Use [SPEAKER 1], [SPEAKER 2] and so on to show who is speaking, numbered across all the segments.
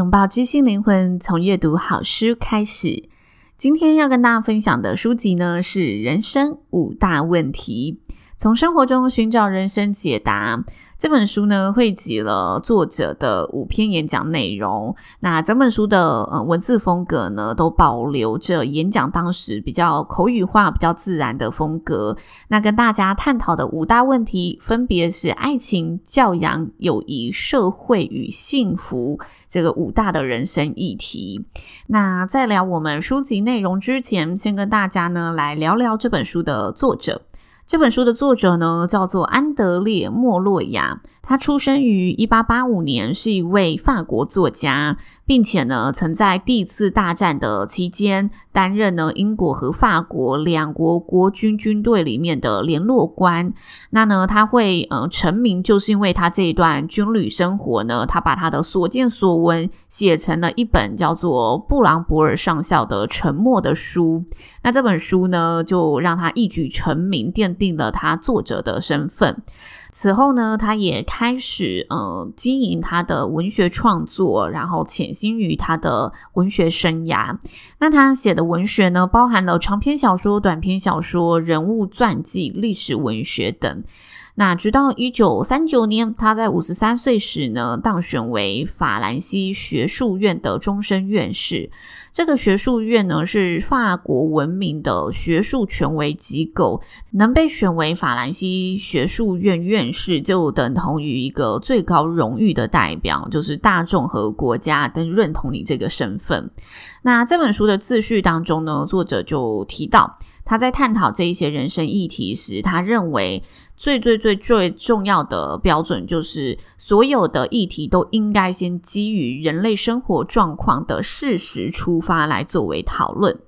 [SPEAKER 1] 拥抱知性灵魂，从阅读好书开始。今天要跟大家分享的书籍呢，是《人生五大问题》，从生活中寻找人生解答。这本书呢，汇集了作者的五篇演讲内容。那整本书的呃文字风格呢，都保留着演讲当时比较口语化、比较自然的风格。那跟大家探讨的五大问题，分别是爱情、教养、友谊、社会与幸福这个五大的人生议题。那在聊我们书籍内容之前，先跟大家呢来聊聊这本书的作者。这本书的作者呢，叫做安德烈·莫洛亚。他出生于一八八五年，是一位法国作家，并且呢，曾在第一次大战的期间担任呢英国和法国两国国军军队里面的联络官。那呢，他会呃成名，就是因为他这一段军旅生活呢，他把他的所见所闻写成了一本叫做《布朗博尔上校的沉默》的书。那这本书呢，就让他一举成名，奠定了他作者的身份。此后呢，他也开始呃经营他的文学创作，然后潜心于他的文学生涯。那他写的文学呢，包含了长篇小说、短篇小说、人物传记、历史文学等。那直到一九三九年，他在五十三岁时呢，当选为法兰西学术院的终身院士。这个学术院呢，是法国闻名的学术权威机构，能被选为法兰西学术院院士，就等同于一个最高荣誉的代表，就是大众和国家都认同你这个身份。那这本书的自序当中呢，作者就提到，他在探讨这一些人生议题时，他认为最最最最重要的标准就是，所有的议题都应该先基于人类生活状况的事实出发来作为讨论。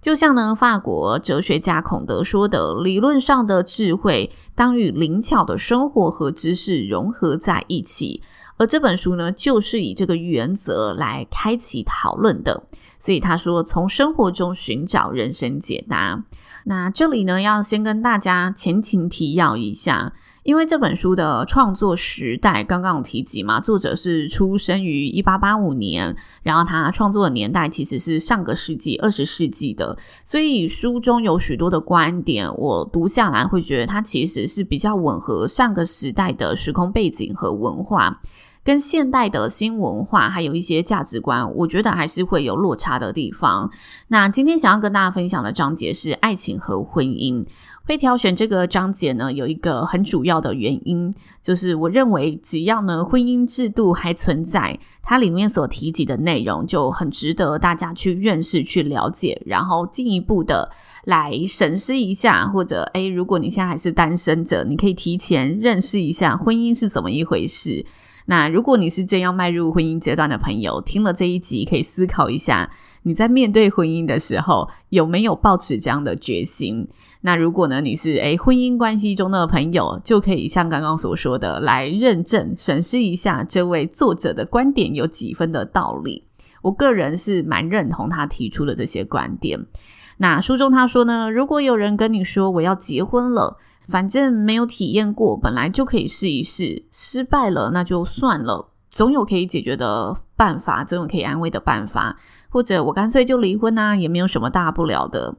[SPEAKER 1] 就像呢，法国哲学家孔德说的：“理论上的智慧当与灵巧的生活和知识融合在一起。”而这本书呢，就是以这个原则来开启讨论的。所以他说：“从生活中寻找人生解答。”那这里呢，要先跟大家前情提要一下，因为这本书的创作时代刚刚有提及嘛，作者是出生于一八八五年，然后他创作的年代其实是上个世纪二十世纪的，所以书中有许多的观点，我读下来会觉得它其实是比较吻合上个时代的时空背景和文化。跟现代的新文化还有一些价值观，我觉得还是会有落差的地方。那今天想要跟大家分享的章节是爱情和婚姻。会挑选这个章节呢，有一个很主要的原因，就是我认为只要呢婚姻制度还存在，它里面所提及的内容就很值得大家去认识、去了解，然后进一步的来审视一下。或者，诶，如果你现在还是单身者，你可以提前认识一下婚姻是怎么一回事。那如果你是正要迈入婚姻阶段的朋友，听了这一集可以思考一下，你在面对婚姻的时候有没有抱持这样的决心？那如果呢，你是诶婚姻关系中的朋友，就可以像刚刚所说的来认证审视一下这位作者的观点有几分的道理。我个人是蛮认同他提出的这些观点。那书中他说呢，如果有人跟你说我要结婚了。反正没有体验过，本来就可以试一试。失败了那就算了，总有可以解决的办法，总有可以安慰的办法。或者我干脆就离婚啊，也没有什么大不了的。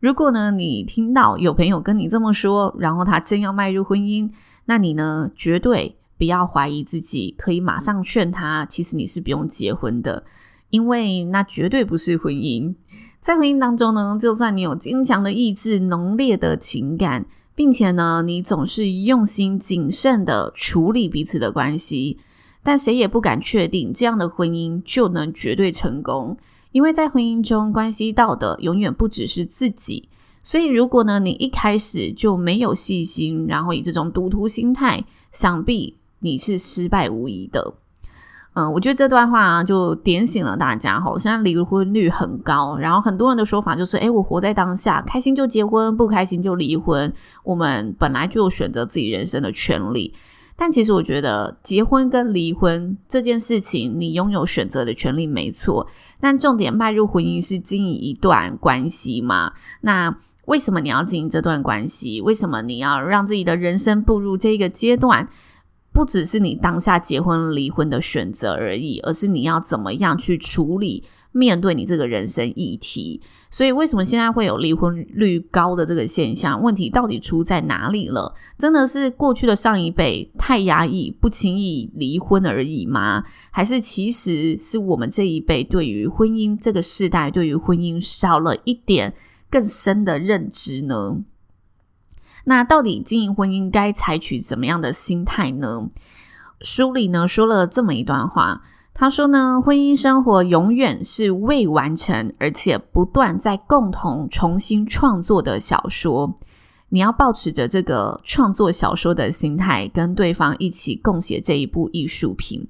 [SPEAKER 1] 如果呢，你听到有朋友跟你这么说，然后他正要迈入婚姻，那你呢，绝对不要怀疑自己，可以马上劝他，其实你是不用结婚的，因为那绝对不是婚姻。在婚姻当中呢，就算你有坚强的意志、浓烈的情感。并且呢，你总是用心谨慎的处理彼此的关系，但谁也不敢确定这样的婚姻就能绝对成功，因为在婚姻中关系到的永远不只是自己，所以，如果呢，你一开始就没有细心，然后以这种赌徒心态，想必你是失败无疑的。嗯，我觉得这段话，就点醒了大家哈。现在离婚率很高，然后很多人的说法就是：诶，我活在当下，开心就结婚，不开心就离婚。我们本来就有选择自己人生的权利。但其实我觉得，结婚跟离婚这件事情，你拥有选择的权利没错。但重点，迈入婚姻是经营一段关系嘛？那为什么你要经营这段关系？为什么你要让自己的人生步入这个阶段？不只是你当下结婚离婚的选择而已，而是你要怎么样去处理面对你这个人生议题。所以，为什么现在会有离婚率高的这个现象？问题到底出在哪里了？真的是过去的上一辈太压抑，不轻易离婚而已吗？还是其实是我们这一辈对于婚姻这个世代，对于婚姻少了一点更深的认知呢？那到底经营婚姻该采取怎么样的心态呢？书里呢说了这么一段话，他说呢，婚姻生活永远是未完成，而且不断在共同重新创作的小说。你要抱持着这个创作小说的心态，跟对方一起共写这一部艺术品。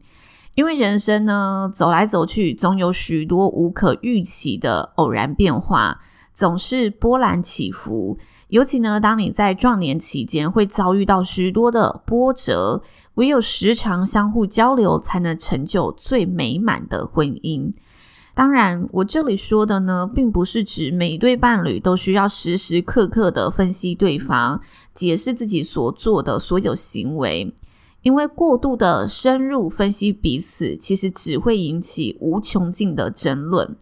[SPEAKER 1] 因为人生呢，走来走去，总有许多无可预期的偶然变化，总是波澜起伏。尤其呢，当你在壮年期间会遭遇到许多的波折，唯有时常相互交流，才能成就最美满的婚姻。当然，我这里说的呢，并不是指每对伴侣都需要时时刻刻的分析对方，解释自己所做的所有行为，因为过度的深入分析彼此，其实只会引起无穷尽的争论。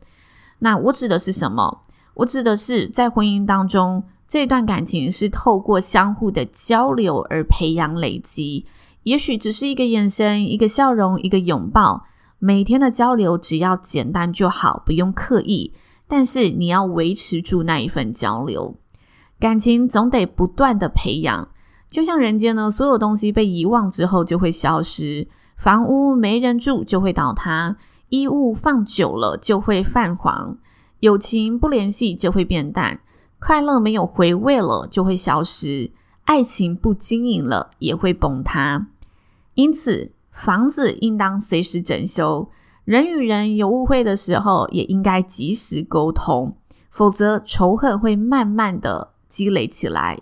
[SPEAKER 1] 那我指的是什么？我指的是在婚姻当中。这段感情是透过相互的交流而培养累积，也许只是一个眼神、一个笑容、一个拥抱，每天的交流只要简单就好，不用刻意。但是你要维持住那一份交流，感情总得不断的培养。就像人间呢，所有东西被遗忘之后就会消失，房屋没人住就会倒塌，衣物放久了就会泛黄，友情不联系就会变淡。快乐没有回味了，就会消失；爱情不经营了，也会崩塌。因此，房子应当随时整修。人与人有误会的时候，也应该及时沟通，否则仇恨会慢慢的积累起来，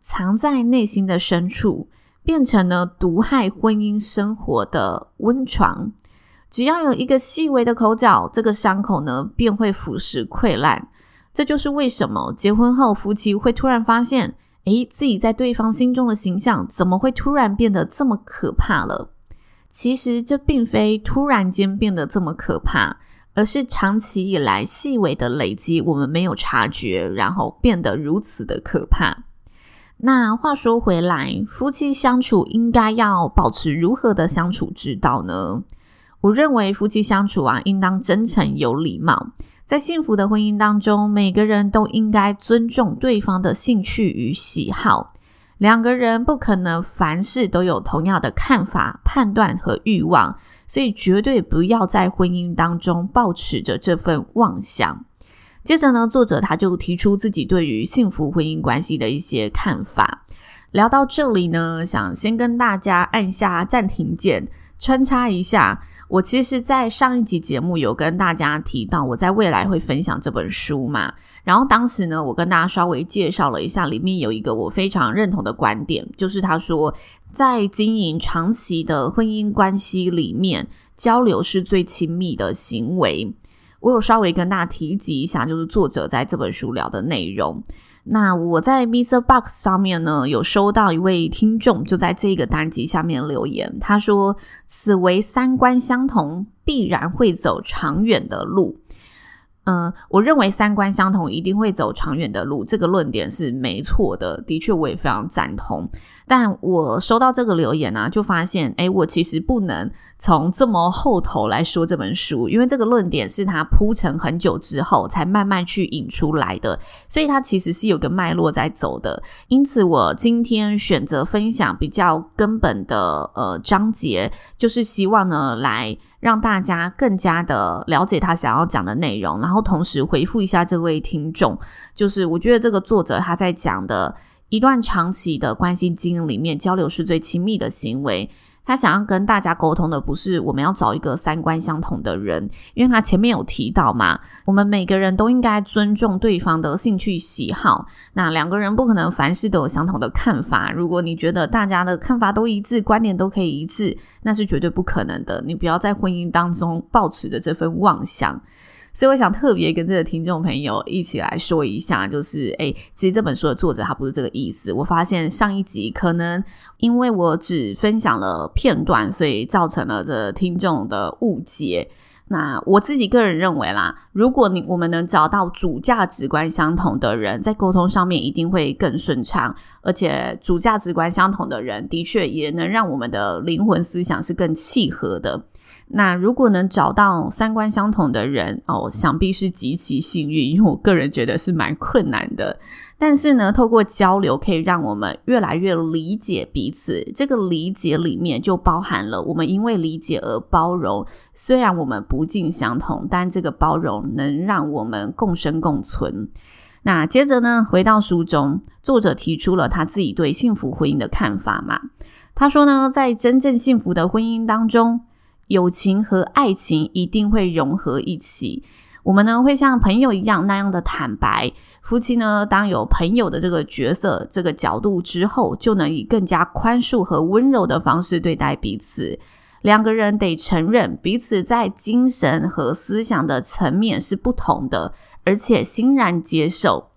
[SPEAKER 1] 藏在内心的深处，变成了毒害婚姻生活的温床。只要有一个细微的口角，这个伤口呢，便会腐蚀溃烂。这就是为什么结婚后夫妻会突然发现，诶，自己在对方心中的形象怎么会突然变得这么可怕了？其实这并非突然间变得这么可怕，而是长期以来细微的累积，我们没有察觉，然后变得如此的可怕。那话说回来，夫妻相处应该要保持如何的相处之道呢？我认为夫妻相处啊，应当真诚有礼貌。在幸福的婚姻当中，每个人都应该尊重对方的兴趣与喜好。两个人不可能凡事都有同样的看法、判断和欲望，所以绝对不要在婚姻当中抱持着这份妄想。接着呢，作者他就提出自己对于幸福婚姻关系的一些看法。聊到这里呢，想先跟大家按下暂停键，穿插一下。我其实，在上一集节目有跟大家提到，我在未来会分享这本书嘛。然后当时呢，我跟大家稍微介绍了一下，里面有一个我非常认同的观点，就是他说，在经营长期的婚姻关系里面，交流是最亲密的行为。我有稍微跟大家提及一下，就是作者在这本书聊的内容。那我在 MixerBox 上面呢，有收到一位听众就在这个单集下面留言，他说：“此为三观相同，必然会走长远的路。”嗯，我认为三观相同一定会走长远的路，这个论点是没错的，的确我也非常赞同。但我收到这个留言呢、就发现，诶，我其实不能从这么后头来说这本书，因为这个论点是他铺陈很久之后才慢慢去引出来的，所以它其实是有个脉络在走的。因此，我今天选择分享比较根本的呃章节，就是希望呢来让大家更加的了解他想要讲的内容，然后同时回复一下这位听众，就是我觉得这个作者他在讲的一段长期的关系经营里面，交流是最亲密的行为。他想要跟大家沟通的不是我们要找一个三观相同的人，因为他前面有提到嘛，我们每个人都应该尊重对方的兴趣喜好。那两个人不可能凡事都有相同的看法。如果你觉得大家的看法都一致，观点都可以一致，那是绝对不可能的。你不要在婚姻当中抱持着这份妄想。所以我想特别跟这个听众朋友一起来说一下，就是诶，其实这本书的作者他不是这个意思。我发现上一集可能因为我只分享了片段，所以造成了这听众的误解。那我自己个人认为啦，如果你我们能找到主价值观相同的人，在沟通上面一定会更顺畅，而且主价值观相同的人的确也能让我们的灵魂思想是更契合的。那如果能找到三观相同的人哦，想必是极其幸运，因为我个人觉得是蛮困难的。但是呢，透过交流可以让我们越来越理解彼此。这个理解里面就包含了我们因为理解而包容，虽然我们不尽相同，但这个包容能让我们共生共存。那接着呢，回到书中，作者提出了他自己对幸福婚姻的看法嘛。他说呢，在真正幸福的婚姻当中，友情和爱情一定会融合一起。我们呢，会像朋友一样那样的坦白。夫妻呢，当有朋友的这个角色、这个角度之后，就能以更加宽恕和温柔的方式对待彼此。两个人得承认彼此在精神和思想的层面是不同的，而且欣然接受。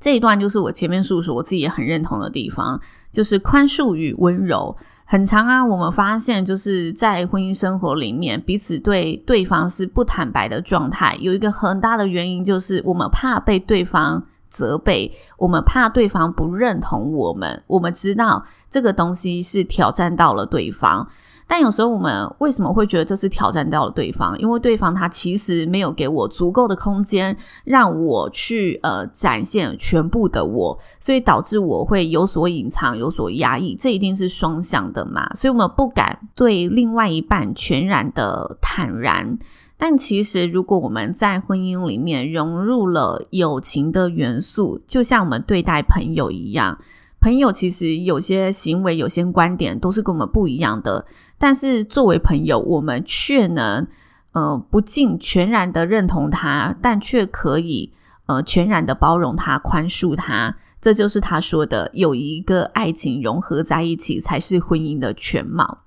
[SPEAKER 1] 这一段就是我前面述说，我自己也很认同的地方，就是宽恕与温柔。很长啊，我们发现就是在婚姻生活里面，彼此对对方是不坦白的状态。有一个很大的原因就是我们怕被对方责备，我们怕对方不认同我们。我们知道这个东西是挑战到了对方。但有时候我们为什么会觉得这是挑战到了对方？因为对方他其实没有给我足够的空间，让我去呃展现全部的我，所以导致我会有所隐藏、有所压抑。这一定是双向的嘛？所以我们不敢对另外一半全然的坦然。但其实如果我们在婚姻里面融入了友情的元素，就像我们对待朋友一样，朋友其实有些行为、有些观点都是跟我们不一样的。但是作为朋友，我们却能，呃，不尽全然的认同他，但却可以，呃，全然的包容他、宽恕他。这就是他说的，有一个爱情融合在一起，才是婚姻的全貌。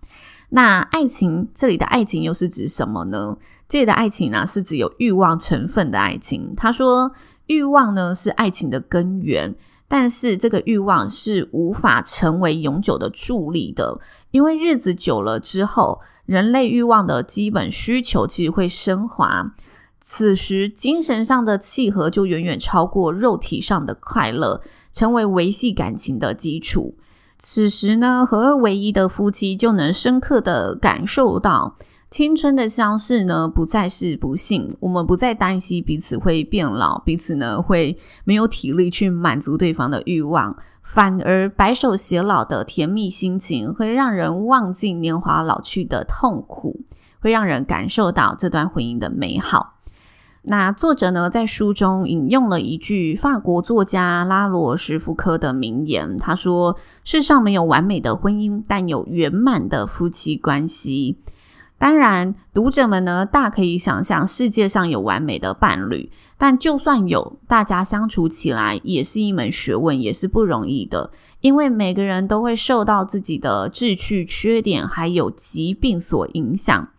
[SPEAKER 1] 那爱情这里的爱情又是指什么呢？这里的爱情呢，是指有欲望成分的爱情。他说，欲望呢是爱情的根源。但是这个欲望是无法成为永久的助力的，因为日子久了之后，人类欲望的基本需求其实会升华，此时精神上的契合就远远超过肉体上的快乐，成为维系感情的基础。此时呢，合二为一的夫妻就能深刻的感受到。青春的相识呢，不再是不幸。我们不再担心彼此会变老，彼此呢会没有体力去满足对方的欲望，反而白首偕老的甜蜜心情会让人忘记年华老去的痛苦，会让人感受到这段婚姻的美好。那作者呢，在书中引用了一句法国作家拉罗什福科的名言，他说：“世上没有完美的婚姻，但有圆满的夫妻关系。”当然，读者们呢，大可以想象世界上有完美的伴侣，但就算有，大家相处起来也是一门学问，也是不容易的。因为每个人都会受到自己的志趣、缺点还有疾病所影响，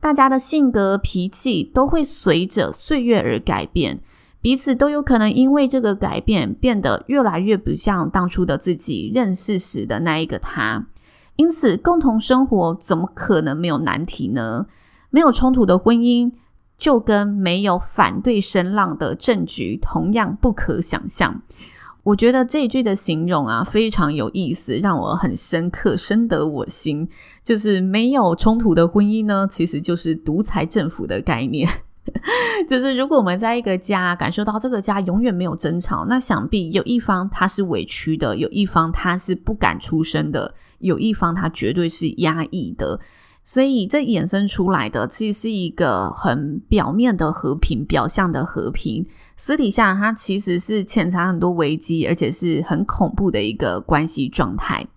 [SPEAKER 1] 大家的性格、脾气都会随着岁月而改变，彼此都有可能因为这个改变变得越来越不像当初的自己认识时的那一个他。因此，共同生活怎么可能没有难题呢？没有冲突的婚姻，就跟没有反对声浪的政局同样不可想象。我觉得这一句的形容啊非常有意思，让我很深刻，深得我心。就是没有冲突的婚姻呢，其实就是独裁政府的概念。就是如果我们在一个家感受到这个家永远没有争吵，那想必有一方他是委屈的，有一方他是不敢出声的，有一方他绝对是压抑的。所以这衍生出来的其实是一个很表面的和平，表象的和平，私底下它其实是潜藏很多危机，而且是很恐怖的一个关系状态。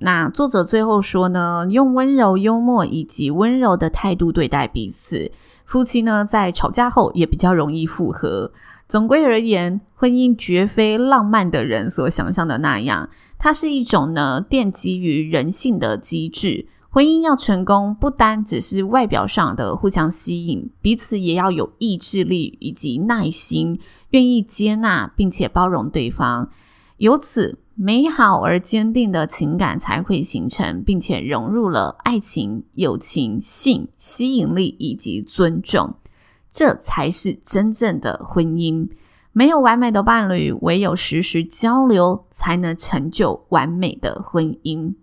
[SPEAKER 1] 那作者最后说呢，用温柔、幽默以及温柔的态度对待彼此，夫妻呢在吵架后也比较容易复合。总归而言，婚姻绝非浪漫的人所想象的那样，它是一种呢奠基于人性的机制。婚姻要成功，不单只是外表上的互相吸引，彼此也要有意志力以及耐心，愿意接纳并且包容对方，由此美好而坚定的情感才会形成，并且融入了爱情、友情、性、吸引力以及尊重，这才是真正的婚姻。没有完美的伴侣，唯有时时交流，才能成就完美的婚姻。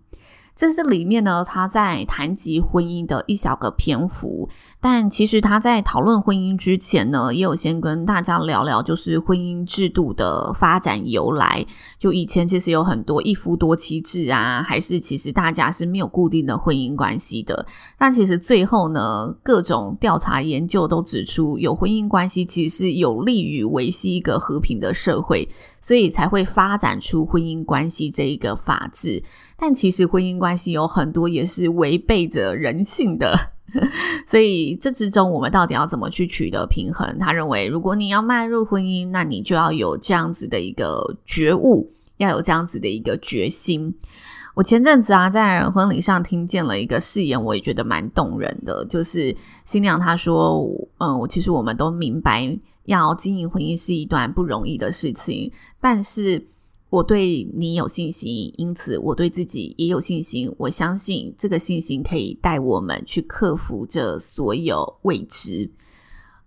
[SPEAKER 1] 这是里面呢，他在谈及婚姻的一小个篇幅。但其实他在讨论婚姻之前呢，也有先跟大家聊聊，就是婚姻制度的发展由来。就以前其实有很多一夫多妻制啊，还是其实大家是没有固定的婚姻关系的。但其实最后呢，各种调查研究都指出，有婚姻关系其实是有利于维系一个和平的社会，所以才会发展出婚姻关系这一个法制。但其实婚姻关系有很多也是违背着人性的。所以这之中，我们到底要怎么去取得平衡？他认为，如果你要迈入婚姻，那你就要有这样子的一个觉悟，要有这样子的一个决心。我前阵子啊，在婚礼上听见了一个誓言，我也觉得蛮动人的。就是新娘她说：“嗯，我其实我们都明白，要经营婚姻是一段不容易的事情，但是。”我对你有信心，因此我对自己也有信心。我相信这个信心可以带我们去克服这所有未知。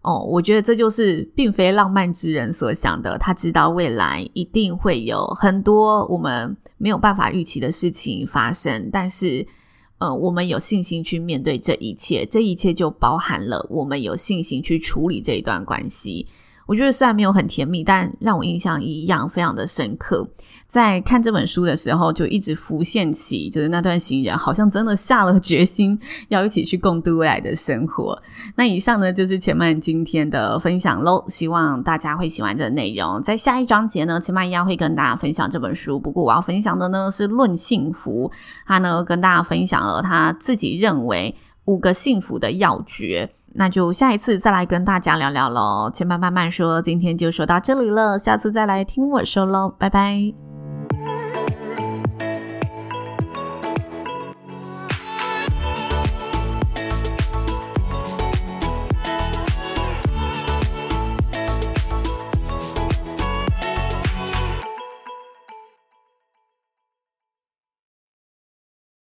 [SPEAKER 1] 哦，我觉得这就是并非浪漫之人所想的。他知道未来一定会有很多我们没有办法预期的事情发生，但是，呃，我们有信心去面对这一切。这一切就包含了我们有信心去处理这一段关系。我觉得虽然没有很甜蜜，但让我印象一样非常的深刻。在看这本书的时候，就一直浮现起，就是那段情人好像真的下了决心要一起去共度未来的生活。那以上呢，就是千嫚今天的分享喽，希望大家会喜欢这个内容。在下一章节呢，千嫚一样会跟大家分享这本书，不过我要分享的呢是《论幸福》，他呢跟大家分享了他自己认为五个幸福的要诀。那就下一次再来跟大家聊聊喽。千般慢慢说，今天就说到这里了，下次再来听我说喽，拜拜。